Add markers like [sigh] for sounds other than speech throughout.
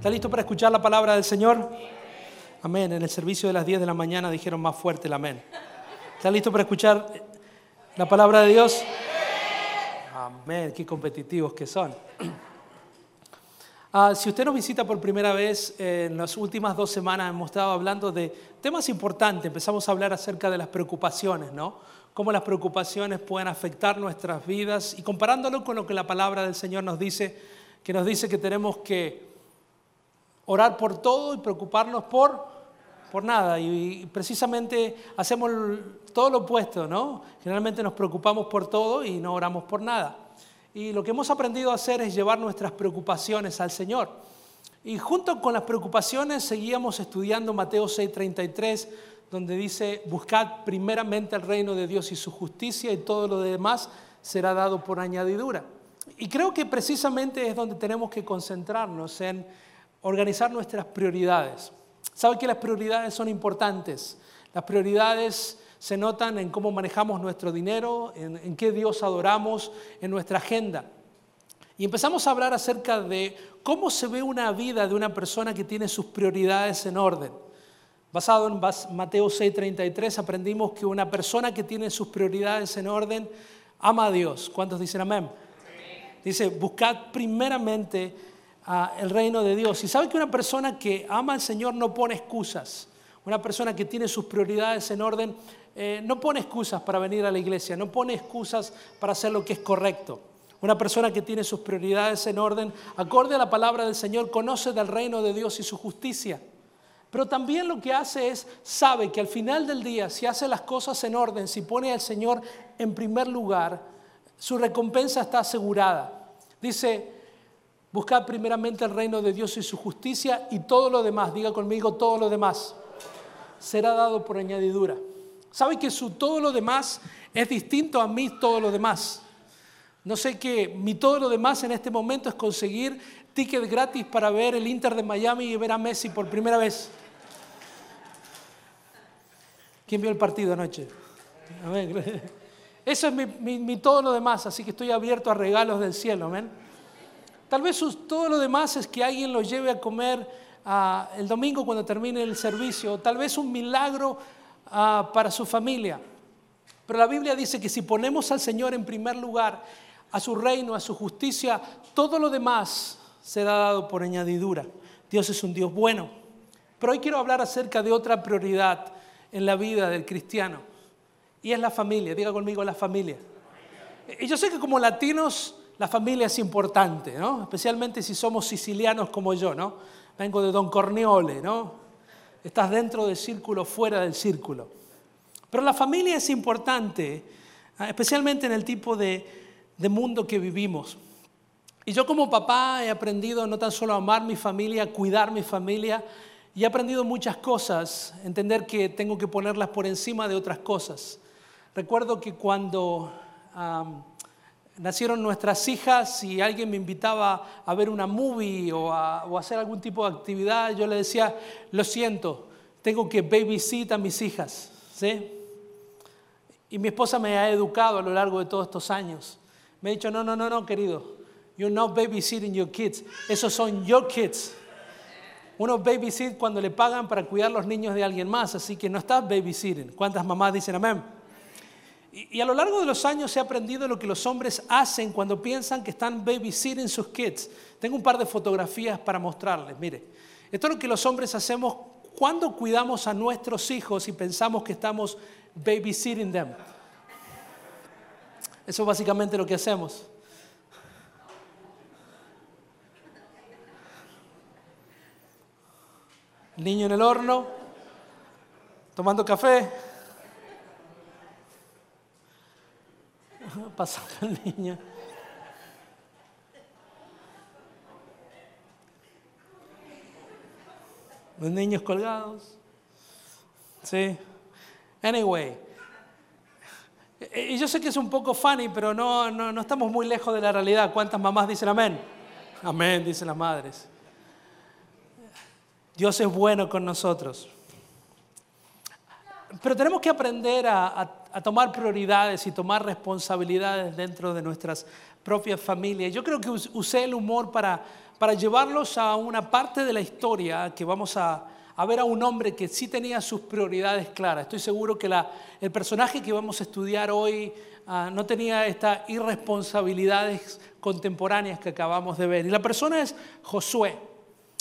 ¿Está listo para escuchar la palabra del Señor? Amén. En el servicio de las 10 de la mañana dijeron más fuerte el amén. ¿Está listo para escuchar la palabra de Dios? Amén. Qué competitivos que son. Ah, si usted nos visita por primera vez, en las últimas dos semanas hemos estado hablando de temas importantes. Empezamos a hablar acerca de las preocupaciones, ¿no? Cómo las preocupaciones pueden afectar nuestras vidas y comparándolo con lo que la palabra del Señor nos dice, que nos dice que tenemos que orar por todo y preocuparnos por, por nada. Y, precisamente hacemos todo lo opuesto, ¿no? Generalmente nos preocupamos por todo y no oramos por nada. Y lo que hemos aprendido a hacer es llevar nuestras preocupaciones al Señor. Y junto con las preocupaciones seguíamos estudiando Mateo 6:33, donde dice, buscad primeramente el reino de Dios y su justicia y todo lo demás será dado por añadidura. Y creo que precisamente es donde tenemos que concentrarnos en organizar nuestras prioridades. ¿Sabe que las prioridades son importantes? Las prioridades se notan en cómo manejamos nuestro dinero, en, qué Dios adoramos, en nuestra agenda. Y empezamos a hablar acerca de cómo se ve una vida de una persona que tiene sus prioridades en orden. Basado en Mateo 6:33 aprendimos que una persona que tiene sus prioridades en orden ama a Dios. ¿Cuántos dicen amén? Dice, buscad primeramente el reino de Dios. Y sabe que una persona que ama al Señor no pone excusas. Una persona que tiene sus prioridades en orden eh, no pone excusas para venir a la iglesia, no pone excusas para hacer lo que es correcto. Una persona que tiene sus prioridades en orden, acorde a la palabra del Señor, conoce del reino de Dios y su justicia. Pero también lo que hace es, sabe que al final del día, si hace las cosas en orden, si pone al Señor en primer lugar, su recompensa está asegurada. Dice, buscad primeramente el reino de Dios y su justicia y todo lo demás, diga conmigo todo lo demás, será dado por añadidura. ¿Sabe que su todo lo demás es distinto a mí todo lo demás? No sé qué, mi todo lo demás en este momento es conseguir ticket gratis para ver el Inter de Miami y ver a Messi por primera vez. ¿Quién vio el partido anoche? [laughs] Eso es mi, todo lo demás, así que estoy abierto a regalos del cielo. ¿amén? Tal vez todo lo demás es que alguien lo lleve a comer ah, el domingo cuando termine el servicio. Tal vez un milagro Ah, para su familia. Pero la Biblia dice que si ponemos al Señor en primer lugar, a su reino, a su justicia, todo lo demás será dado por añadidura. Dios es un Dios bueno. Pero hoy quiero hablar acerca de otra prioridad en la vida del cristiano. Y es la familia. Diga conmigo la familia. Y yo sé que como latinos la familia es importante, ¿no? Especialmente si somos sicilianos como yo, ¿no? Vengo de Don Corneole, ¿no? estás dentro del círculo, fuera del círculo. Pero la familia es importante, ah, especialmente en el tipo de, mundo que vivimos. Y yo como papá he aprendido no tan solo a amar mi familia, cuidar mi familia, y he aprendido muchas cosas, entender que tengo que ponerlas por encima de otras cosas. Recuerdo que cuando nacieron nuestras hijas y alguien me invitaba a ver una movie o a, hacer algún tipo de actividad, yo le decía, lo siento, tengo que babysit a mis hijas. ¿sí? Y mi esposa me ha educado a lo largo de todos estos años. Me ha dicho, no, no, no, no, querido, you're not babysitting your kids, esos son your kids. Uno babysit cuando le pagan para cuidar los niños de alguien más, así que no estás babysitting. ¿Cuántas mamás dicen amén? Y, a lo largo de los años he aprendido lo que los hombres hacen cuando piensan que están babysitting sus kids. Tengo un par de fotografías para mostrarles. Mire, esto es lo que los hombres hacemos cuando cuidamos a nuestros hijos y pensamos que estamos babysitting them. Eso es básicamente lo que hacemos. niño en el horno, tomando café. [laughs] Pasa el niño. Los niños colgados. Sí. Anyway. Y yo sé que es un poco funny, pero no, no, no estamos muy lejos de la realidad. ¿Cuántas mamás dicen amén? Amén, dicen las madres. Dios es bueno con nosotros. Pero tenemos que aprender a, tomar prioridades y tomar responsabilidades dentro de nuestras propias familias. Yo creo que usé el humor para, llevarlos a una parte de la historia que vamos a, a ver a un hombre que sí tenía sus prioridades claras. Estoy seguro que el personaje que vamos a estudiar hoy ah, no tenía estas irresponsabilidades contemporáneas que acabamos de ver. Y la persona es Josué.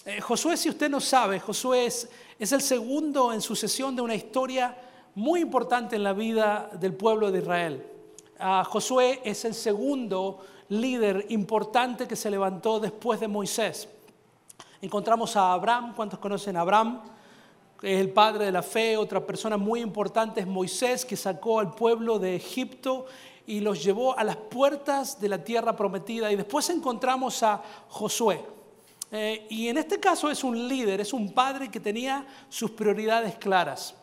Eh, Josué, si usted no sabe, Josué es, el segundo en sucesión de una historia muy importante en la vida del pueblo de Israel. Ah, Josué es el segundo líder importante que se levantó después de Moisés. Encontramos a Abraham, ¿cuántos conocen a Abraham? Es el padre de la fe. Otra persona muy importante es Moisés, que sacó al pueblo de Egipto y los llevó a las puertas de la tierra prometida. Y después encontramos a Josué. Eh, y en este caso es un líder, es un padre que tenía sus prioridades claras.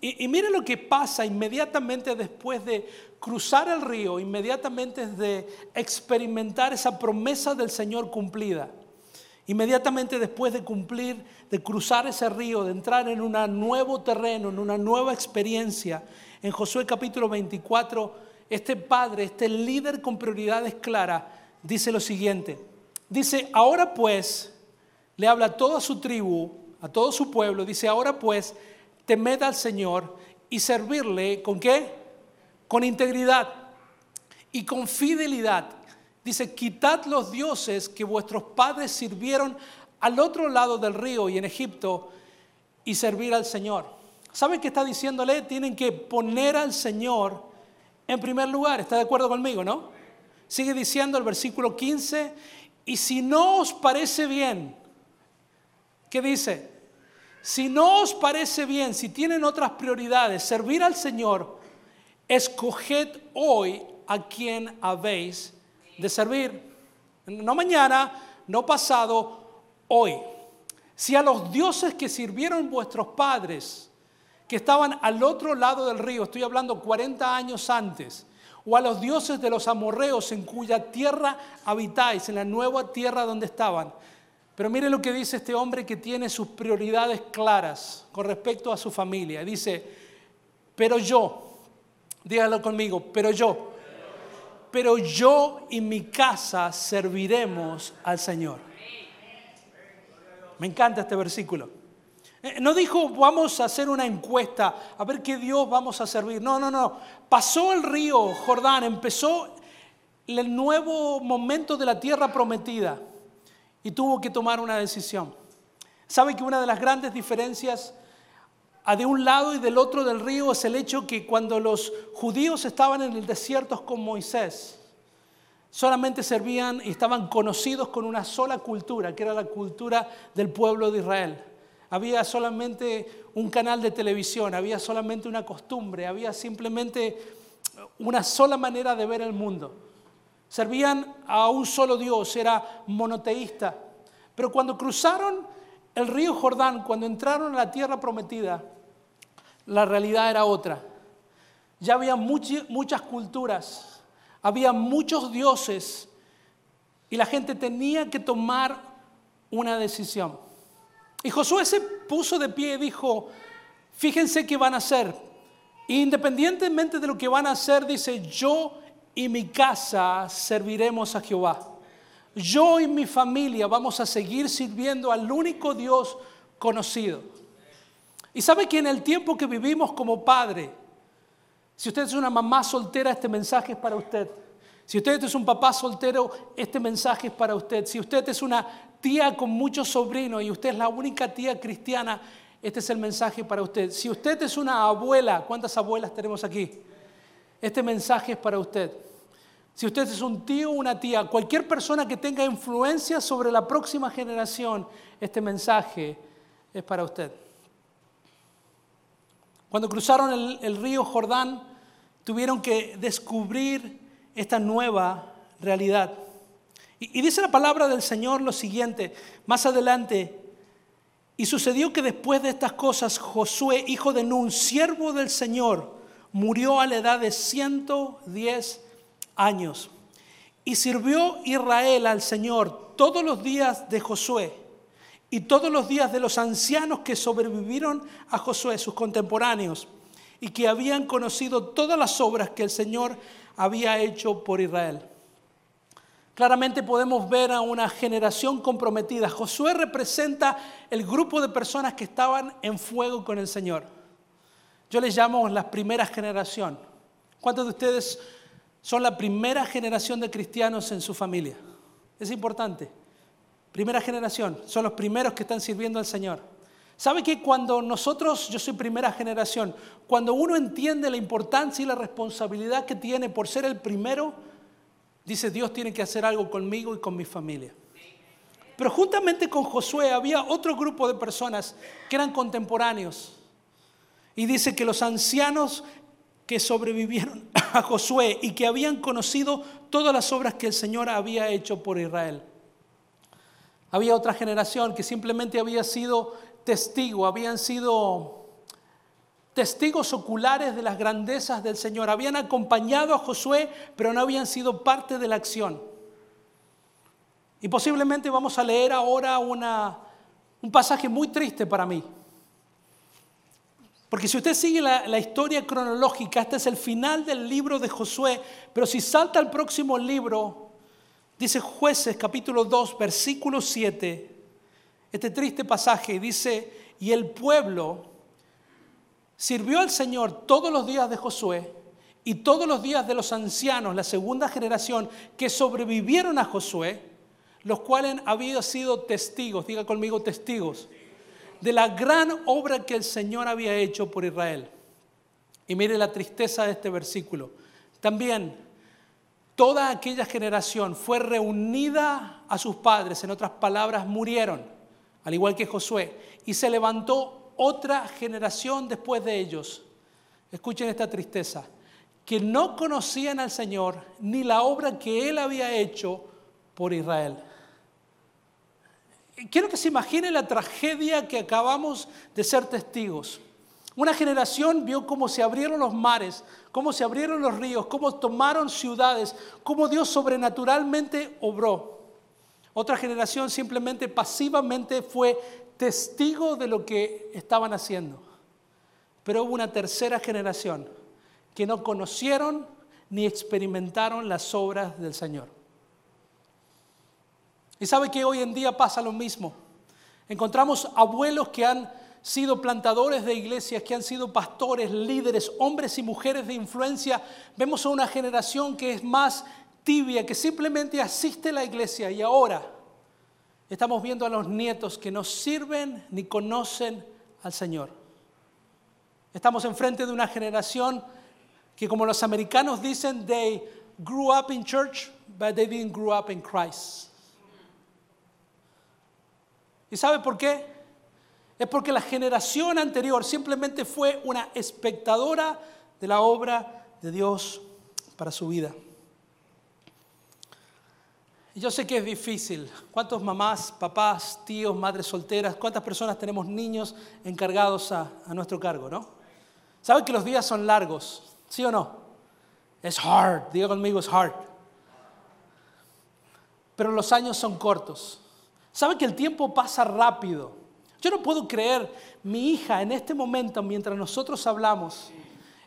Y, y miren lo que pasa inmediatamente después de cruzar el río, inmediatamente de experimentar esa promesa del Señor cumplida. Inmediatamente después de cumplir, de cruzar ese río, de entrar en un nuevo terreno, en una nueva experiencia, en Josué capítulo 24, este padre, este líder con prioridades claras, dice lo siguiente. Dice, ahora pues, le habla a toda su tribu, a todo su pueblo, dice, ahora pues, temed al Señor y servirle con qué? Con integridad y con fidelidad Dice, quitad los dioses que vuestros padres sirvieron al otro lado del río y en Egipto y servir al Señor. ¿Saben qué está diciéndole? Tienen que poner al Señor en primer lugar. ¿Está de acuerdo conmigo, no? Sigue diciendo el versículo 15, y si no os parece bien, ¿qué dice? Si no os parece bien, si tienen otras prioridades, servir al Señor, escoged hoy a quien habéis de servir. No mañana, no pasado, hoy. Si a los dioses que sirvieron vuestros padres, que estaban al otro lado del río, estoy hablando 40 años antes, o a los dioses de los amorreos en cuya tierra habitáis, en la nueva tierra donde estaban. Pero mire lo que dice este hombre que tiene sus prioridades claras con respecto a su familia. Dice, pero yo, dígalo conmigo, pero yo, pero yo y mi casa serviremos al Señor. Me encanta este versículo. Eh, no dijo, vamos a hacer una encuesta, a ver qué Dios vamos a servir. No, no, no. Pasó el río Jordán, empezó el nuevo momento de la tierra prometida y tuvo que tomar una decisión. ¿Sabe que una de las grandes diferencias de un lado y del otro del río es el hecho que cuando los judíos estaban en el desierto con Moisés, solamente servían y estaban conocidos con una sola cultura, que era la cultura del pueblo de Israel. Había solamente un canal de televisión, había solamente una costumbre, había simplemente una sola manera de ver el mundo. Servían a un solo Dios, era monoteísta. Pero cuando cruzaron el río Jordán, cuando entraron a la tierra prometida, la realidad era otra. Ya había muchas culturas, había muchos dioses y la gente tenía que tomar una decisión. Y Josué se puso de pie y dijo, fíjense qué van a hacer. Independientemente de lo que van a hacer, dice, yo y mi casa serviremos a Jehová. Yo y mi familia vamos a seguir sirviendo al único Dios conocido. Y sabe que en el tiempo que vivimos como padre, si usted es una mamá soltera, este mensaje es para usted. Si usted es un papá soltero, este mensaje es para usted. Si usted es una tía con muchos sobrinos y usted es la única tía cristiana, este es el mensaje para usted. Si usted es una abuela, ¿cuántas abuelas tenemos aquí? Este mensaje es para usted. Si usted es un tío o una tía, cualquier persona que tenga influencia sobre la próxima generación, este mensaje es para usted. Cuando cruzaron el, río Jordán, tuvieron que descubrir esta nueva realidad. Y, dice la palabra del Señor lo siguiente, más adelante, y sucedió que después de estas cosas, Josué, hijo de Nun, siervo del Señor, murió a la edad de 110 años. Y sirvió Israel al Señor todos los días de Josué y todos los días de los ancianos que sobrevivieron a Josué, sus contemporáneos, y que habían conocido todas las obras que el Señor había hecho por Israel. Claramente podemos ver a una generación comprometida. Josué representa el grupo de personas que estaban en fuego con el Señor. Yo les llamo la primera generación. ¿Cuántos de ustedes son la primera generación de cristianos en su familia? Es importante. Primera generación, son los primeros que están sirviendo al Señor. ¿Sabe que cuando nosotros, yo soy primera generación, cuando uno entiende la importancia y la responsabilidad que tiene por ser el primero, dice Dios tiene que hacer algo conmigo y con mi familia. Pero juntamente con Josué había otro grupo de personas que eran contemporáneos. Y dice que los ancianos que sobrevivieron [laughs] a Josué y que habían conocido todas las obras que el Señor había hecho por Israel. Había otra generación que simplemente había sido testigo, habían sido testigos oculares de las grandezas del Señor. Habían acompañado a Josué, pero no habían sido parte de la acción. Y posiblemente vamos a leer ahora una, un pasaje muy triste para mí. Porque si usted sigue la, la, historia cronológica, este es el final del libro de Josué, pero si salta al próximo libro, Dice jueces capítulo 2, versículo 7, este triste pasaje, dice, y el pueblo sirvió al Señor todos los días de Josué y todos los días de los ancianos, la segunda generación que sobrevivieron a Josué, los cuales habían sido testigos, diga conmigo testigos, de la gran obra que el Señor había hecho por Israel. Y mire la tristeza de este versículo. También toda aquella generación fue reunida a sus padres, en otras palabras, murieron, al igual que Josué, y se levantó otra generación después de ellos. Escuchen esta tristeza, que no conocían al Señor ni la obra que Él había hecho por Israel. Quiero que se imagine la tragedia que acabamos de ser testigos. Una generación vio cómo se abrieron los mares, cómo se abrieron los ríos, cómo tomaron ciudades, cómo Dios sobrenaturalmente obró. Otra generación simplemente pasivamente fue testigo de lo que estaban haciendo. Pero hubo una tercera generación que no conocieron ni experimentaron las obras del Señor. Y sabe que hoy en día pasa lo mismo. Encontramos abuelos que han sido plantadores de iglesias, que han sido pastores, líderes, hombres y mujeres de influencia, vemos a una generación que es más tibia, que simplemente asiste a la iglesia y ahora estamos viendo a los nietos que no sirven ni conocen al Señor. Estamos enfrente de una generación que como los americanos dicen, they grew up in church, but they didn't grow up in Christ. ¿Y sabe por qué? es porque la generación anterior simplemente fue una espectadora de la obra de Dios para su vida. Yo sé que es difícil. ¿Cuántos mamás, papás, tíos, madres solteras, cuántas personas tenemos niños encargados a, a nuestro cargo, no? ¿Saben que los días son largos? ¿Sí o no? Es hard, diga conmigo, es hard. Pero los años son cortos. ¿Saben que el tiempo pasa rápido? Yo no puedo creer, mi hija en este momento, mientras nosotros hablamos,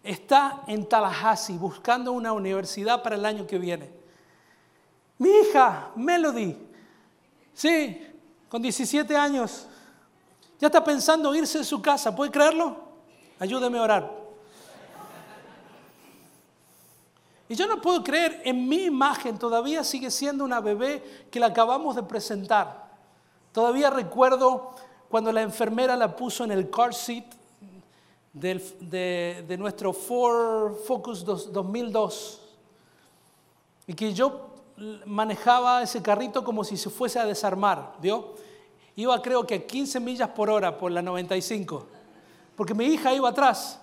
está en Tallahassee buscando una universidad para el año que viene. Mi hija, Melody, sí, con 17 años, ya está pensando irse de su casa, ¿puede creerlo? Ayúdeme a orar. Y yo no puedo creer, en mi imagen todavía sigue siendo una bebé que la acabamos de presentar. Todavía recuerdo cuando la enfermera la puso en el car seat de, nuestro Ford Focus 2002 y que yo manejaba ese carrito como si se fuese a desarmar, ¿vio? Iba creo que a 15 millas por hora por la 95, porque mi hija iba atrás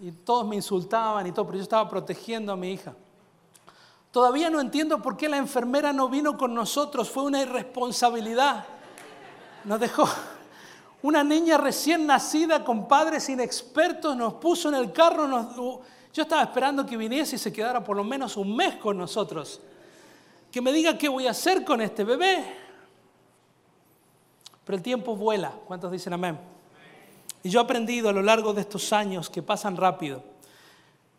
y todos me insultaban y todo, pero yo estaba protegiendo a mi hija. Todavía no entiendo por qué la enfermera no vino con nosotros, fue una irresponsabilidad nos dejó una niña recién nacida con padres inexpertos, nos puso en el carro, yo estaba esperando que viniese y se quedara por lo menos un mes con nosotros. Que me diga qué voy a hacer con este bebé. Pero el tiempo vuela. ¿Cuántos dicen amén? Y yo he aprendido a lo largo de estos años que pasan rápido.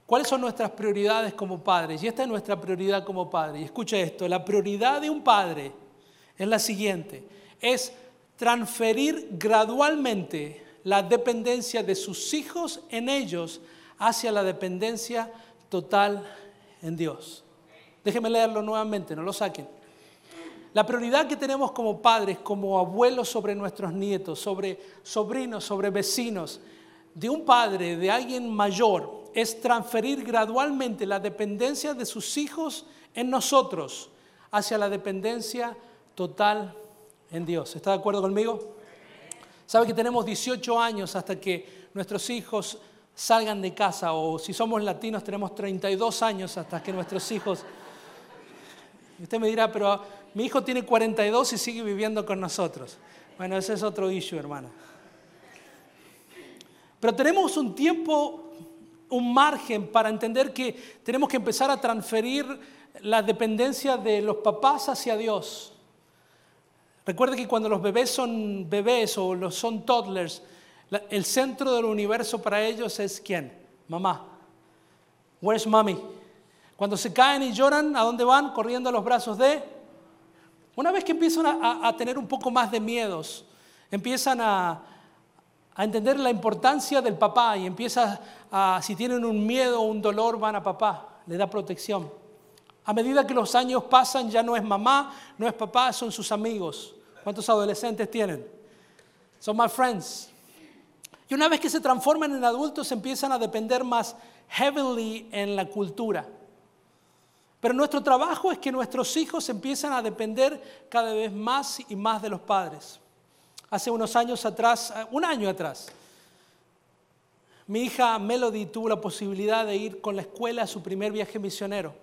¿Cuáles son nuestras prioridades como padres? Y esta es nuestra prioridad como padre. Y escucha esto, la prioridad de un padre es la siguiente, es transferir gradualmente la dependencia de sus hijos en ellos hacia la dependencia total en Dios. Déjenme leerlo nuevamente, no lo saquen. La prioridad que tenemos como padres, como abuelos sobre nuestros nietos, sobre sobrinos, sobre vecinos, de un padre, de alguien mayor, es transferir gradualmente la dependencia de sus hijos en nosotros hacia la dependencia total en Dios. ¿Está de acuerdo conmigo? ¿Sabe que tenemos 18 años hasta que nuestros hijos salgan de casa? O si somos latinos tenemos 32 años hasta que nuestros hijos... Usted me dirá, pero mi hijo tiene 42 y sigue viviendo con nosotros. Bueno, ese es otro issue, hermana. Pero tenemos un tiempo, un margen para entender que tenemos que empezar a transferir la dependencia de los papás hacia Dios. Recuerde que cuando los bebés son bebés o los son toddlers, el centro del universo para ellos es quién? Mamá. Where's mommy? Cuando se caen y lloran, ¿a dónde van? Corriendo a los brazos de. Una vez que empiezan a, tener un poco más de miedos, empiezan a, a, entender la importancia del papá y empiezan a, si tienen un miedo o un dolor, van a papá, le da protección. A medida que los años pasan, ya no es mamá, no es papá, son sus amigos. ¿Cuántos adolescentes tienen? Son my friends. Y una vez que se transforman en adultos, empiezan a depender más heavily en la cultura. Pero nuestro trabajo es que nuestros hijos empiezan a depender cada vez más y más de los padres. Hace unos años atrás, un año atrás, mi hija Melody tuvo la posibilidad de ir con la escuela a su primer viaje misionero.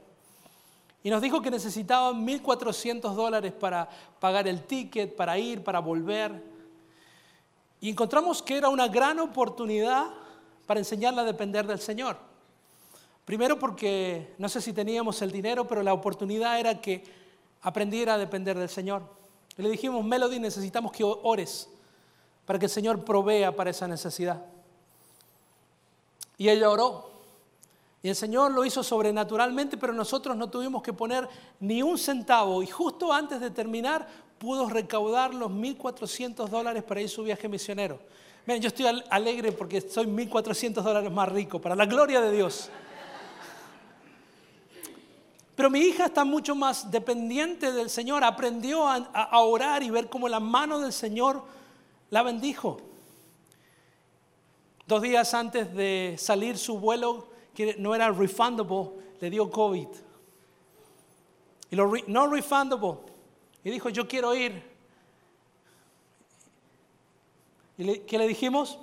Y nos dijo que necesitaban 1.400 dólares para pagar el ticket, para ir, para volver. Y encontramos que era una gran oportunidad para enseñarla a depender del Señor. Primero porque no sé si teníamos el dinero, pero la oportunidad era que aprendiera a depender del Señor. Y le dijimos, Melody, necesitamos que ores para que el Señor provea para esa necesidad. Y ella oró. Y el Señor lo hizo sobrenaturalmente, pero nosotros no tuvimos que poner ni un centavo. Y justo antes de terminar, pudo recaudar los 1.400 dólares para ir su viaje misionero. Miren, yo estoy alegre porque soy 1.400 dólares más rico, para la gloria de Dios. Pero mi hija está mucho más dependiente del Señor, aprendió a, a orar y ver cómo la mano del Señor la bendijo. Dos días antes de salir su vuelo, que no era refundable, le dio COVID. Y lo no refundable. Y dijo, yo quiero ir. ¿Y qué le dijimos?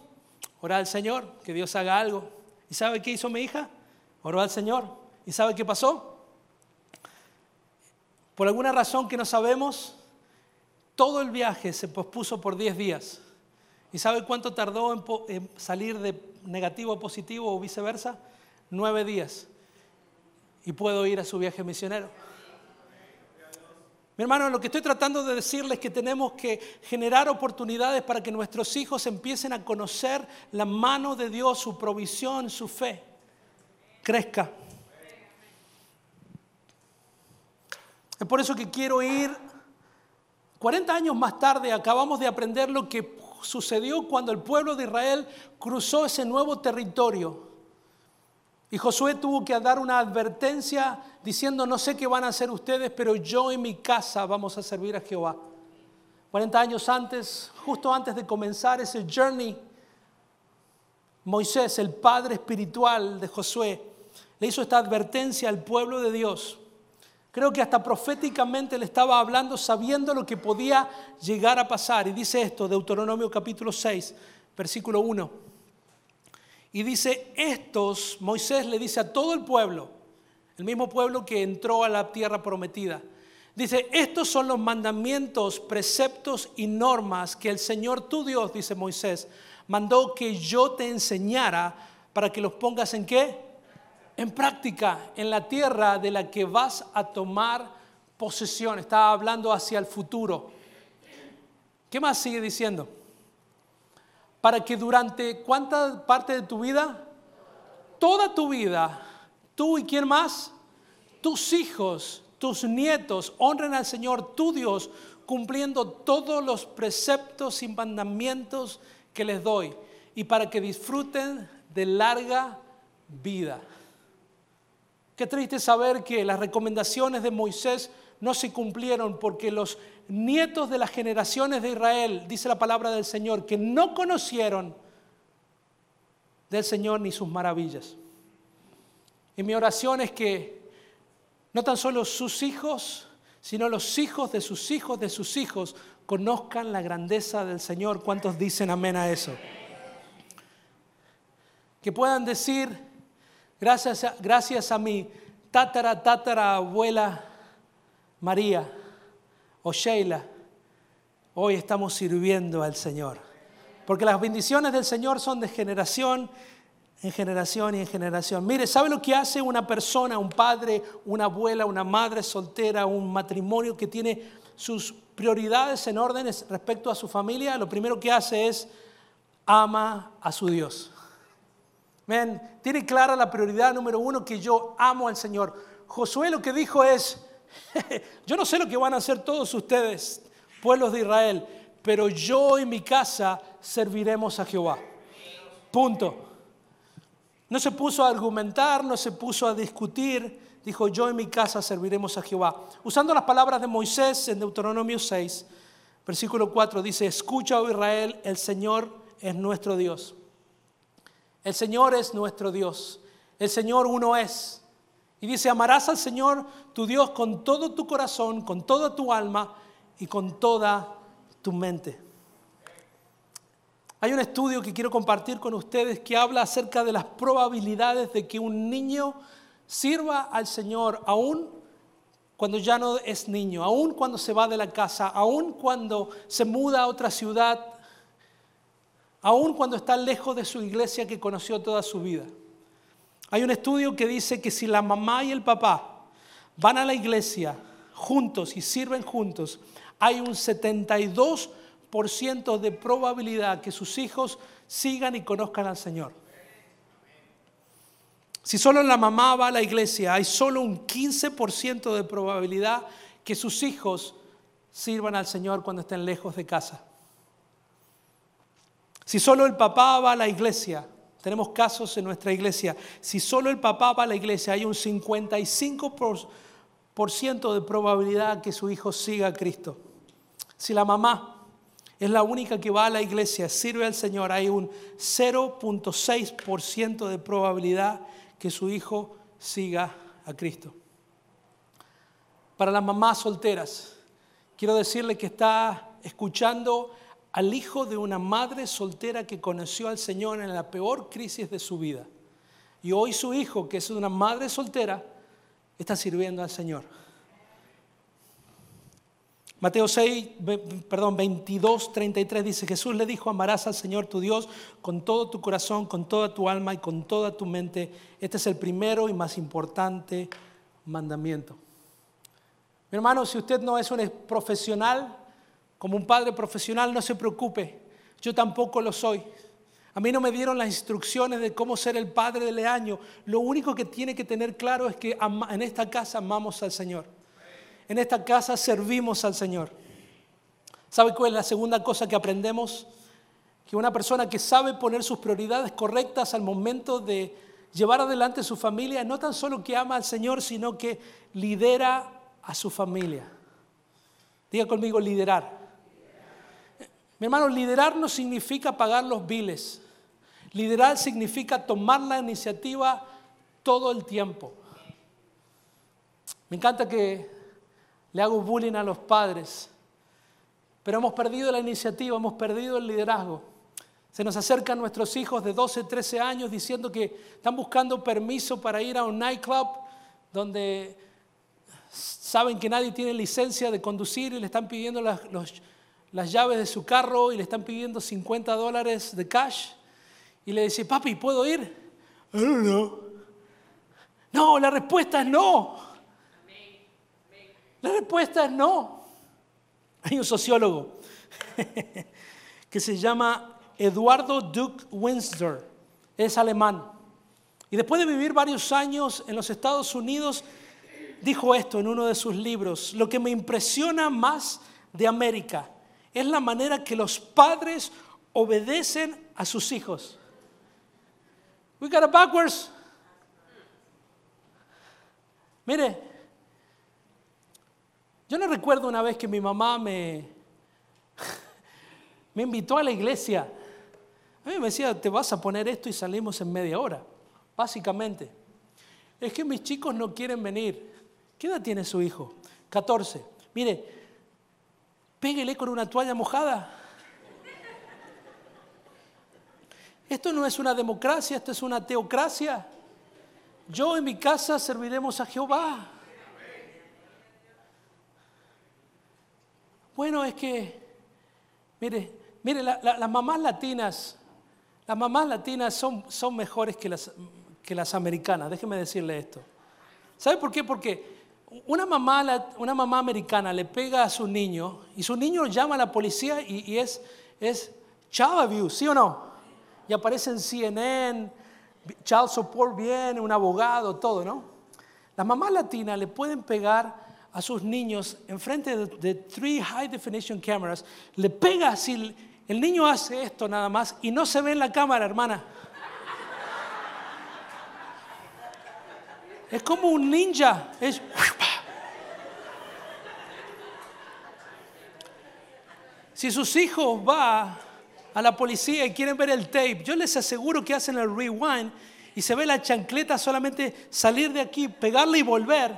Orar al Señor, que Dios haga algo. ¿Y sabe qué hizo mi hija? Oró al Señor. ¿Y sabe qué pasó? Por alguna razón que no sabemos, todo el viaje se pospuso por 10 días. ¿Y sabe cuánto tardó en salir de negativo a positivo o viceversa? nueve días y puedo ir a su viaje misionero. Mi hermano, lo que estoy tratando de decirles es que tenemos que generar oportunidades para que nuestros hijos empiecen a conocer la mano de Dios, su provisión, su fe. Crezca. Es por eso que quiero ir. 40 años más tarde acabamos de aprender lo que sucedió cuando el pueblo de Israel cruzó ese nuevo territorio y Josué tuvo que dar una advertencia diciendo, no sé qué van a hacer ustedes, pero yo en mi casa vamos a servir a Jehová. 40 años antes, justo antes de comenzar ese journey, Moisés, el padre espiritual de Josué, le hizo esta advertencia al pueblo de Dios. Creo que hasta proféticamente le estaba hablando sabiendo lo que podía llegar a pasar. Y dice esto, Deuteronomio capítulo 6, versículo 1. Y dice, estos, Moisés le dice a todo el pueblo, el mismo pueblo que entró a la tierra prometida, dice, estos son los mandamientos, preceptos y normas que el Señor tu Dios, dice Moisés, mandó que yo te enseñara para que los pongas en qué? En práctica, en la tierra de la que vas a tomar posesión. Estaba hablando hacia el futuro. ¿Qué más sigue diciendo? Para que durante cuánta parte de tu vida, toda tu vida, tú y quién más, tus hijos, tus nietos honren al Señor tu Dios cumpliendo todos los preceptos y mandamientos que les doy y para que disfruten de larga vida. Qué triste saber que las recomendaciones de Moisés no se cumplieron porque los nietos de las generaciones de Israel, dice la palabra del Señor, que no conocieron del Señor ni sus maravillas. Y mi oración es que no tan solo sus hijos, sino los hijos de sus hijos de sus hijos conozcan la grandeza del Señor. ¿Cuántos dicen amén a eso? Que puedan decir, gracias a, gracias a mi tatara, tatara abuela María o Sheila, hoy estamos sirviendo al Señor. Porque las bendiciones del Señor son de generación en generación y en generación. Mire, ¿sabe lo que hace una persona, un padre, una abuela, una madre soltera, un matrimonio que tiene sus prioridades en órdenes respecto a su familia? Lo primero que hace es ama a su Dios. Ven, tiene clara la prioridad número uno que yo amo al Señor. Josué lo que dijo es, [laughs] yo no sé lo que van a hacer todos ustedes, pueblos de Israel, pero yo y mi casa serviremos a Jehová. Punto. No se puso a argumentar, no se puso a discutir, dijo yo y mi casa serviremos a Jehová. Usando las palabras de Moisés en Deuteronomio 6, versículo 4 dice, escucha, oh Israel, el Señor es nuestro Dios. El Señor es nuestro Dios. El Señor uno es. Y dice, amarás al Señor tu Dios con todo tu corazón, con toda tu alma y con toda tu mente. Hay un estudio que quiero compartir con ustedes que habla acerca de las probabilidades de que un niño sirva al Señor aún cuando ya no es niño, aún cuando se va de la casa, aún cuando se muda a otra ciudad, aún cuando está lejos de su iglesia que conoció toda su vida. Hay un estudio que dice que si la mamá y el papá van a la iglesia juntos y sirven juntos, hay un 72 ciento de probabilidad que sus hijos sigan y conozcan al Señor. Si solo la mamá va a la iglesia, hay solo un 15% de probabilidad que sus hijos sirvan al Señor cuando estén lejos de casa. Si solo el papá va a la iglesia, tenemos casos en nuestra iglesia, si solo el papá va a la iglesia, hay un 55% de probabilidad que su hijo siga a Cristo. Si la mamá es la única que va a la iglesia, sirve al Señor, hay un 0.6% de probabilidad que su hijo siga a Cristo. Para las mamás solteras, quiero decirle que está escuchando al hijo de una madre soltera que conoció al Señor en la peor crisis de su vida. Y hoy su hijo, que es una madre soltera, está sirviendo al Señor. Mateo 6, perdón, 22, 33 dice, Jesús le dijo, amarás al Señor tu Dios con todo tu corazón, con toda tu alma y con toda tu mente. Este es el primero y más importante mandamiento. Mi hermano, si usted no es un profesional, como un padre profesional, no se preocupe. Yo tampoco lo soy. A mí no me dieron las instrucciones de cómo ser el padre del año. Lo único que tiene que tener claro es que en esta casa amamos al Señor en esta casa servimos al Señor. ¿Sabe cuál es la segunda cosa que aprendemos? Que una persona que sabe poner sus prioridades correctas al momento de llevar adelante su familia, no tan solo que ama al Señor, sino que lidera a su familia. Diga conmigo, liderar. Mi hermano, liderar no significa pagar los biles. Liderar significa tomar la iniciativa todo el tiempo. Me encanta que le hago bullying a los padres. Pero hemos perdido la iniciativa, hemos perdido el liderazgo. Se nos acercan nuestros hijos de 12, 13 años diciendo que están buscando permiso para ir a un nightclub donde saben que nadie tiene licencia de conducir y le están pidiendo las, las llaves de su carro y le están pidiendo 50 dólares de cash. Y le dice, papi, ¿puedo ir? No. No, la respuesta es no. La respuesta es no. Hay un sociólogo [laughs] que se llama Eduardo Duke Windsor. Es alemán. Y después de vivir varios años en los Estados Unidos, dijo esto en uno de sus libros, lo que me impresiona más de América es la manera que los padres obedecen a sus hijos. We got it backwards. Mire, yo no recuerdo una vez que mi mamá me, [laughs] me invitó a la iglesia. A mí me decía, te vas a poner esto y salimos en media hora, básicamente. Es que mis chicos no quieren venir. ¿Qué edad tiene su hijo? 14. Mire, péguele con una toalla mojada. Esto no es una democracia, esto es una teocracia. Yo en mi casa serviremos a Jehová. Bueno, es que, mire, mire, las mamás latinas, las mamás latinas son, son mejores que las, que las americanas, déjeme decirle esto. ¿Sabe por qué? Porque una mamá, una mamá americana le pega a su niño y su niño llama a la policía y, es, es child abuse, ¿sí o no? Y aparece en CNN, child support bien, un abogado, todo, ¿no? Las mamás latinas le pueden pegar a sus niños en frente de, de three high definition cameras, le pega si el niño hace esto nada más y no se ve en la cámara, hermana. Es como un ninja. Es... Si sus hijos van a la policía y quieren ver el tape, yo les aseguro que hacen el rewind y se ve la chancleta solamente salir de aquí, pegarle y volver,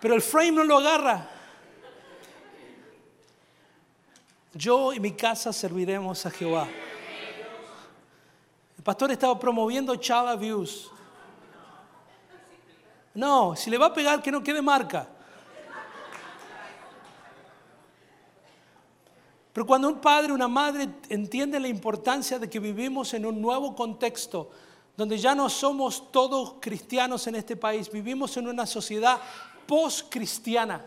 pero el frame no lo agarra. Yo y mi casa serviremos a Jehová. El pastor estaba promoviendo child abuse. No, si le va a pegar, que no quede marca. Pero cuando un padre, una madre entiende la importancia de que vivimos en un nuevo contexto, donde ya no somos todos cristianos en este país, vivimos en una sociedad post-cristiana.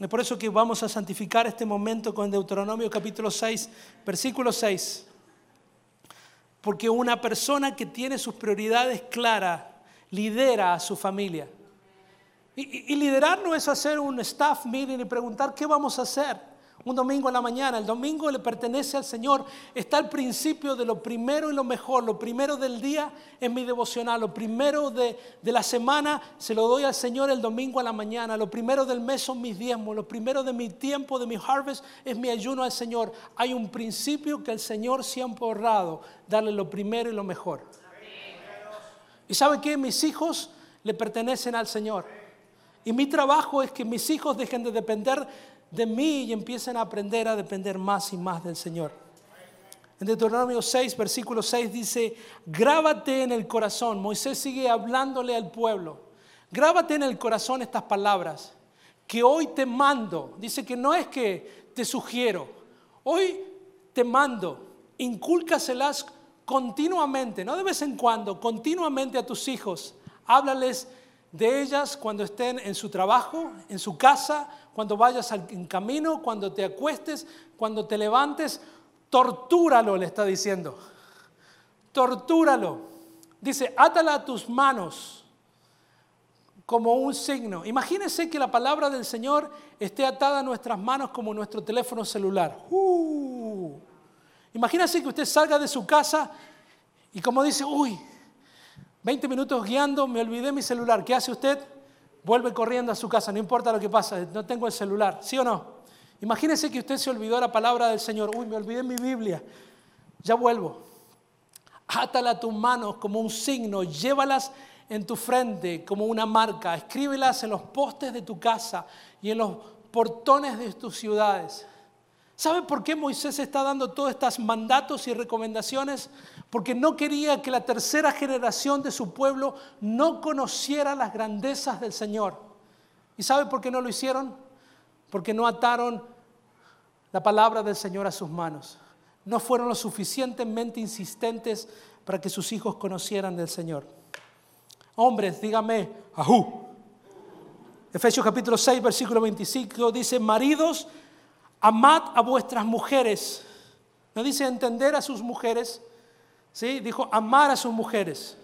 Es por eso que vamos a santificar este momento con Deuteronomio capítulo 6, versículo 6. Porque una persona que tiene sus prioridades claras lidera a su familia. Y, liderar no es hacer un staff meeting y preguntar qué vamos a hacer un domingo en la mañana. El domingo le pertenece al Señor. Está el principio de lo primero y lo mejor. Lo primero del día es mi devocional. Lo primero de, de, la semana se lo doy al Señor el domingo a la mañana. Lo primero del mes son mis diezmos. Lo primero de mi tiempo, de mi harvest, es mi ayuno al Señor. Hay un principio que el Señor siempre ha honrado. Darle lo primero y lo mejor. ¿Y sabe qué? Mis hijos le pertenecen al Señor. Y mi trabajo es que mis hijos dejen de depender de mí y empiecen a aprender a depender más y más del Señor. En Deuteronomio 6, versículo 6 dice, grábate en el corazón. Moisés sigue hablándole al pueblo. Grábate en el corazón estas palabras que hoy te mando. Dice que no es que te sugiero. Hoy te mando. Incúlcaselas continuamente, no de vez en cuando, continuamente a tus hijos. Háblales de ellas cuando estén en su trabajo, en su casa, cuando vayas en camino, cuando te acuestes, cuando te levantes. Tortúralo, le está diciendo. Tortúralo. Dice, átala a tus manos como un signo. Imagínense que la palabra del Señor esté atada a nuestras manos como nuestro teléfono celular. Uh. Imagínese que usted salga de su casa y como dice, uy, 20 minutos guiando, me olvidé mi celular. ¿Qué hace usted? Vuelve corriendo a su casa, no importa lo que pasa, no tengo el celular, ¿sí o no? Imagínese que usted se olvidó la palabra del Señor. Uy, me olvidé mi Biblia. Ya vuelvo. Átala a tus manos como un signo, llévalas en tu frente como una marca, escríbelas en los postes de tu casa y en los portones de tus ciudades. ¿Sabe por qué Moisés está dando todos estos mandatos y recomendaciones? Porque no quería que la tercera generación de su pueblo no conociera las grandezas del Señor. ¿Y sabe por qué no lo hicieron? Porque no ataron la palabra del Señor a sus manos. No fueron lo suficientemente insistentes para que sus hijos conocieran del Señor. Hombres, dígame, ajú. Efesios capítulo 6, versículo 25 dice, maridos, Amad a vuestras mujeres No dice entender a sus mujeres, ¿sí? Dijo amar a sus mujeres.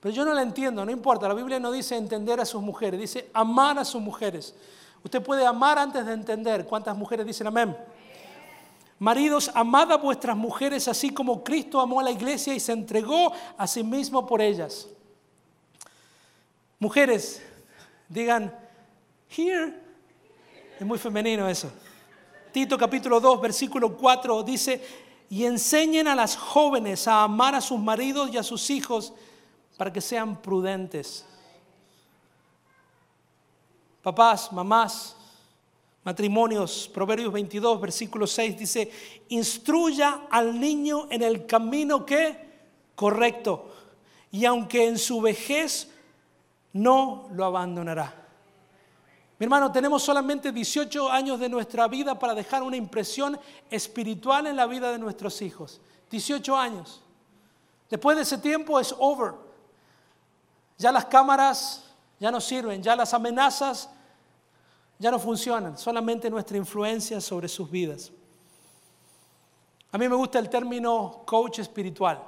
Pero yo no la entiendo, no importa, la Biblia no dice entender a sus mujeres, dice amar a sus mujeres. Usted puede amar antes de entender. ¿Cuántas mujeres dicen amén? Maridos, amad a vuestras mujeres así como Cristo amó a la iglesia y se entregó a sí mismo por ellas. Mujeres, digan, here. Es muy femenino eso. Tito capítulo 2, versículo 4 dice, y enseñen a las jóvenes a amar a sus maridos y a sus hijos para que sean prudentes. Papás, mamás, matrimonios, Proverbios 22, versículo 6 dice, instruya al niño en el camino que correcto, y aunque en su vejez no lo abandonará. Mi hermano, tenemos solamente 18 años de nuestra vida para dejar una impresión espiritual en la vida de nuestros hijos. 18 años. Después de ese tiempo es over. Ya las cámaras ya no sirven, ya las amenazas ya no funcionan, solamente nuestra influencia sobre sus vidas. A mí me gusta el término coach espiritual.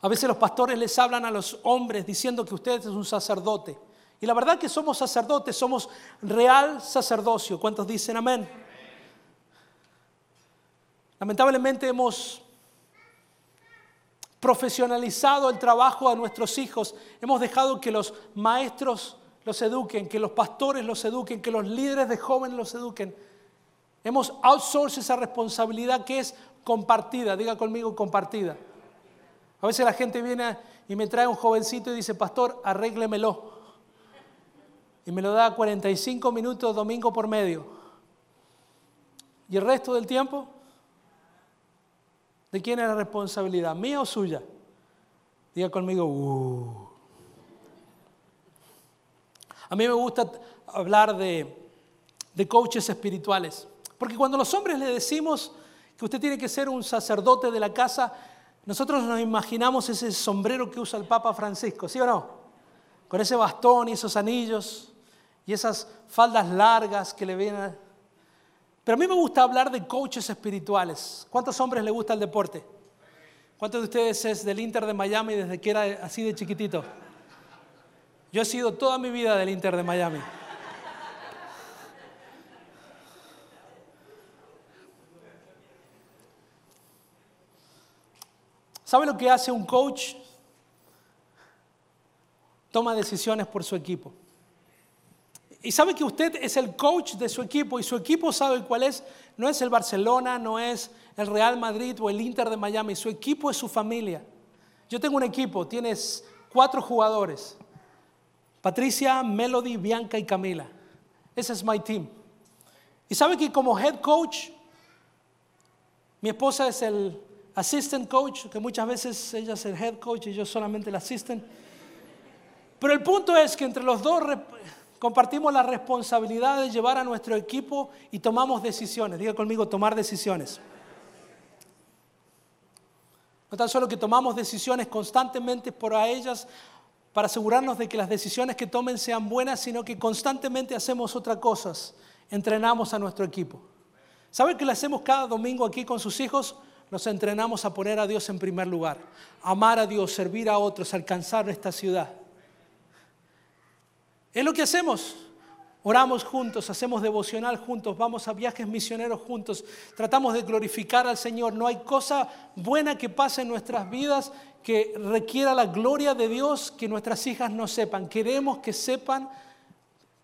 A veces los pastores les hablan a los hombres diciendo que usted es un sacerdote. Y la verdad que somos sacerdotes, somos real sacerdocio. ¿Cuántos dicen amén? Lamentablemente hemos profesionalizado el trabajo a nuestros hijos. Hemos dejado que los maestros los eduquen, que los pastores los eduquen, que los líderes de jóvenes los eduquen. Hemos outsourced esa responsabilidad que es compartida. Diga conmigo compartida. A veces la gente viene y me trae un jovencito y dice, pastor, arréglemelo y me lo da 45 minutos domingo por medio. ¿Y el resto del tiempo? ¿De quién es la responsabilidad? ¿Mía o suya? Diga conmigo, uh. A mí me gusta hablar de, de coaches espirituales, porque cuando los hombres le decimos que usted tiene que ser un sacerdote de la casa, nosotros nos imaginamos ese sombrero que usa el Papa Francisco, ¿sí o no? Con ese bastón y esos anillos y esas faldas largas que le vienen. Pero a mí me gusta hablar de coaches espirituales. ¿Cuántos hombres le gusta el deporte? ¿Cuántos de ustedes es del Inter de Miami desde que era así de chiquitito? Yo he sido toda mi vida del Inter de Miami. ¿Sabe lo que hace un coach? Toma decisiones por su equipo. Y sabe que usted es el coach de su equipo y su equipo sabe cuál es. No es el Barcelona, no es el Real Madrid o el Inter de Miami. Su equipo es su familia. Yo tengo un equipo, tienes cuatro jugadores. Patricia, Melody, Bianca y Camila. Ese es mi team. Y sabe que como head coach, mi esposa es el assistant coach, que muchas veces ella es el head coach y yo solamente el assistant. Pero el punto es que entre los dos compartimos la responsabilidad de llevar a nuestro equipo y tomamos decisiones. Diga conmigo, tomar decisiones. No tan solo que tomamos decisiones constantemente por a ellas para asegurarnos de que las decisiones que tomen sean buenas, sino que constantemente hacemos otras cosas. Entrenamos a nuestro equipo. ¿Saben qué le hacemos cada domingo aquí con sus hijos? Nos entrenamos a poner a Dios en primer lugar, amar a Dios, servir a otros, alcanzar esta ciudad. Es lo que hacemos. Oramos juntos, hacemos devocional juntos, vamos a viajes misioneros juntos, tratamos de glorificar al Señor. No hay cosa buena que pase en nuestras vidas que requiera la gloria de Dios que nuestras hijas no sepan. Queremos que sepan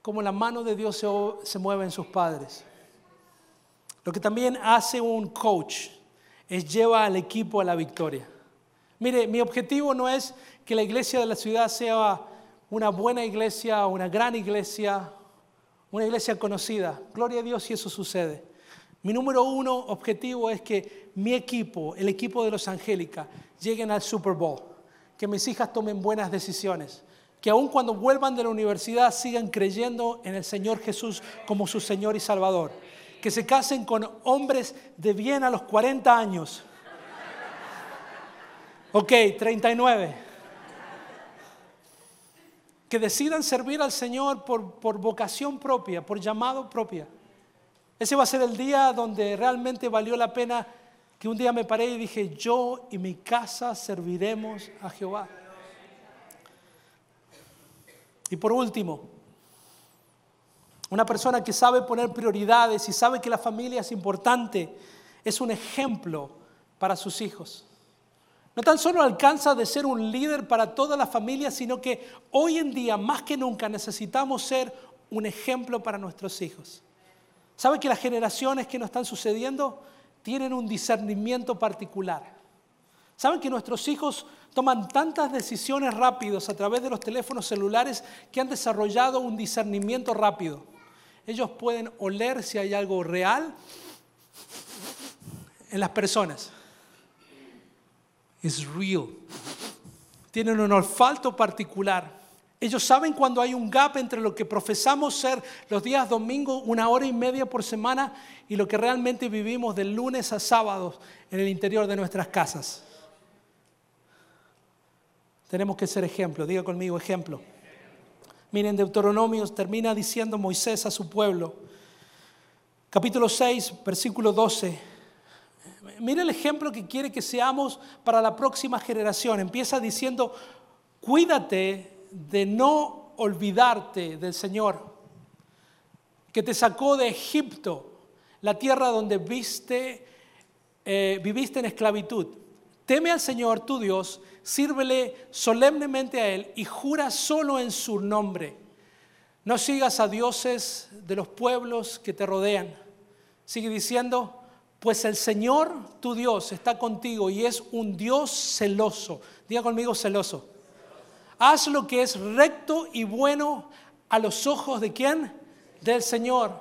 cómo la mano de Dios se, se mueve en sus padres. Lo que también hace un coach es lleva al equipo a la victoria. Mire, mi objetivo no es que la iglesia de la ciudad sea una buena iglesia, una gran iglesia, una iglesia conocida. Gloria a Dios si eso sucede. Mi número uno objetivo es que mi equipo, el equipo de los Angélica, lleguen al Super Bowl, que mis hijas tomen buenas decisiones, que aun cuando vuelvan de la universidad sigan creyendo en el Señor Jesús como su Señor y Salvador, que se casen con hombres de bien a los 40 años. Ok, 39 que decidan servir al Señor por, por vocación propia, por llamado propia. Ese va a ser el día donde realmente valió la pena que un día me paré y dije, yo y mi casa serviremos a Jehová. Y por último, una persona que sabe poner prioridades y sabe que la familia es importante, es un ejemplo para sus hijos. No tan solo alcanza de ser un líder para toda la familia, sino que hoy en día, más que nunca, necesitamos ser un ejemplo para nuestros hijos. ¿Sabe que las generaciones que nos están sucediendo tienen un discernimiento particular? ¿Saben que nuestros hijos toman tantas decisiones rápidos a través de los teléfonos celulares que han desarrollado un discernimiento rápido? Ellos pueden oler si hay algo real en las personas. Es real. Tienen un olfato particular. Ellos saben cuando hay un gap entre lo que profesamos ser los días domingo, una hora y media por semana, y lo que realmente vivimos de lunes a sábados en el interior de nuestras casas. Tenemos que ser ejemplo. Diga conmigo ejemplo. Miren, Deuteronomio termina diciendo Moisés a su pueblo, capítulo 6, versículo 12. Miren el ejemplo que quiere que seamos para la próxima generación. Empieza diciendo, cuídate de no olvidarte del Señor, que te sacó de Egipto, la tierra donde viste, eh, viviste en esclavitud. Teme al Señor tu Dios, sírvele solemnemente a Él y jura solo en su nombre. No sigas a dioses de los pueblos que te rodean. Sigue diciendo, pues el Señor tu Dios está contigo y es un Dios celoso. Diga conmigo celoso. Haz lo que es recto y bueno a los ojos de quién? Del Señor,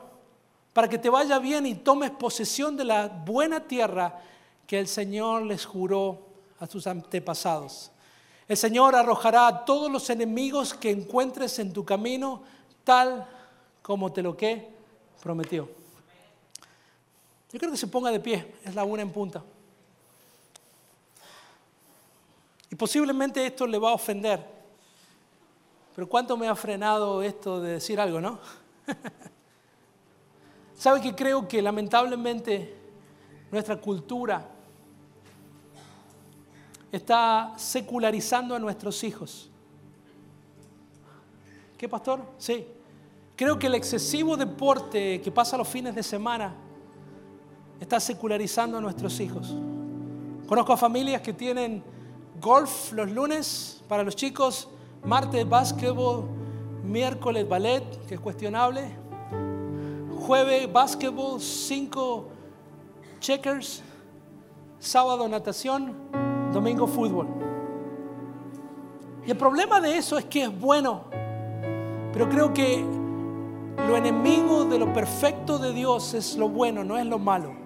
para que te vaya bien y tomes posesión de la buena tierra que el Señor les juró a tus antepasados. El Señor arrojará a todos los enemigos que encuentres en tu camino, tal como te lo que prometió. Yo creo que se ponga de pie, es la una en punta. Y posiblemente esto le va a ofender. Pero ¿cuánto me ha frenado esto de decir algo, no? [laughs] ¿Sabe que creo que lamentablemente nuestra cultura está secularizando a nuestros hijos? ¿Qué, pastor? Sí. Creo que el excesivo deporte que pasa los fines de semana está secularizando a nuestros hijos. Conozco familias que tienen golf los lunes para los chicos martes básquetbol, miércoles ballet, que es cuestionable, jueves básquetbol, cinco checkers, sábado natación, domingo fútbol. Y el problema de eso es que es bueno, pero creo que lo enemigo de lo perfecto de Dios es lo bueno, no es lo malo.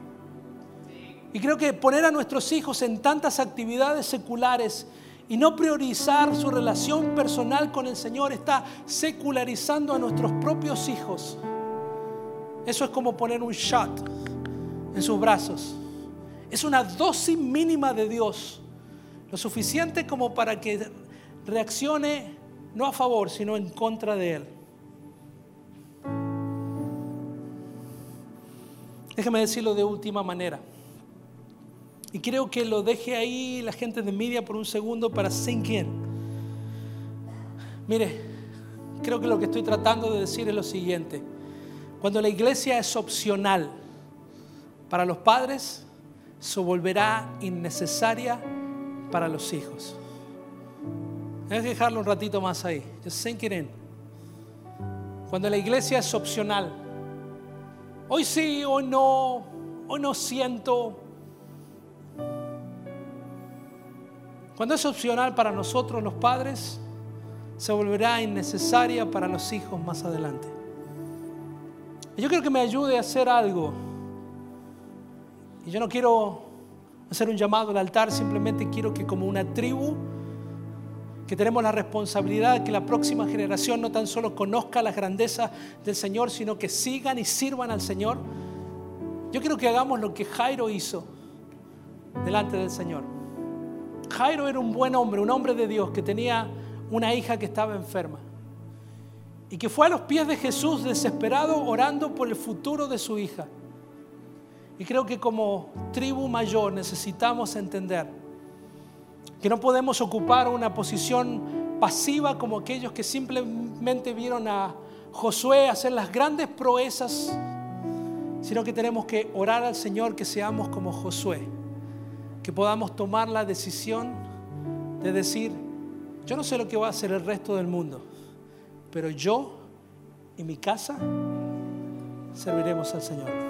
Y creo que poner a nuestros hijos en tantas actividades seculares y no priorizar su relación personal con el Señor está secularizando a nuestros propios hijos. Eso es como poner un shot en sus brazos. Es una dosis mínima de Dios, lo suficiente como para que reaccione no a favor, sino en contra de Él. Déjeme decirlo de última manera. Y creo que lo deje ahí la gente de media por un segundo para sink in. Mire, creo que lo que estoy tratando de decir es lo siguiente. Cuando la iglesia es opcional para los padres, se volverá innecesaria para los hijos. Hay que dejarlo un ratito más ahí. Just sink it in. Cuando la iglesia es opcional, hoy sí, hoy no, hoy no siento, Cuando es opcional para nosotros los padres, se volverá innecesaria para los hijos más adelante. Yo quiero que me ayude a hacer algo. Y yo no quiero hacer un llamado al altar, simplemente quiero que como una tribu, que tenemos la responsabilidad de que la próxima generación no tan solo conozca las grandezas del Señor, sino que sigan y sirvan al Señor. Yo quiero que hagamos lo que Jairo hizo delante del Señor. Jairo era un buen hombre, un hombre de Dios que tenía una hija que estaba enferma y que fue a los pies de Jesús desesperado orando por el futuro de su hija. Y creo que como tribu mayor necesitamos entender que no podemos ocupar una posición pasiva como aquellos que simplemente vieron a Josué hacer las grandes proezas, sino que tenemos que orar al Señor que seamos como Josué, que podamos tomar la decisión de decir, yo no sé lo que va a hacer el resto del mundo, pero yo y mi casa serviremos al Señor.